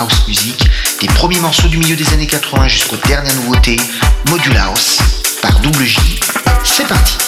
house music, des premiers morceaux du milieu des années 80 jusqu'aux dernières nouveautés, Module House, par Double J. C'est parti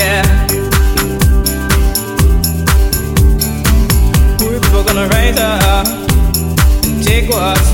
yeah. We're gonna raise up and take what's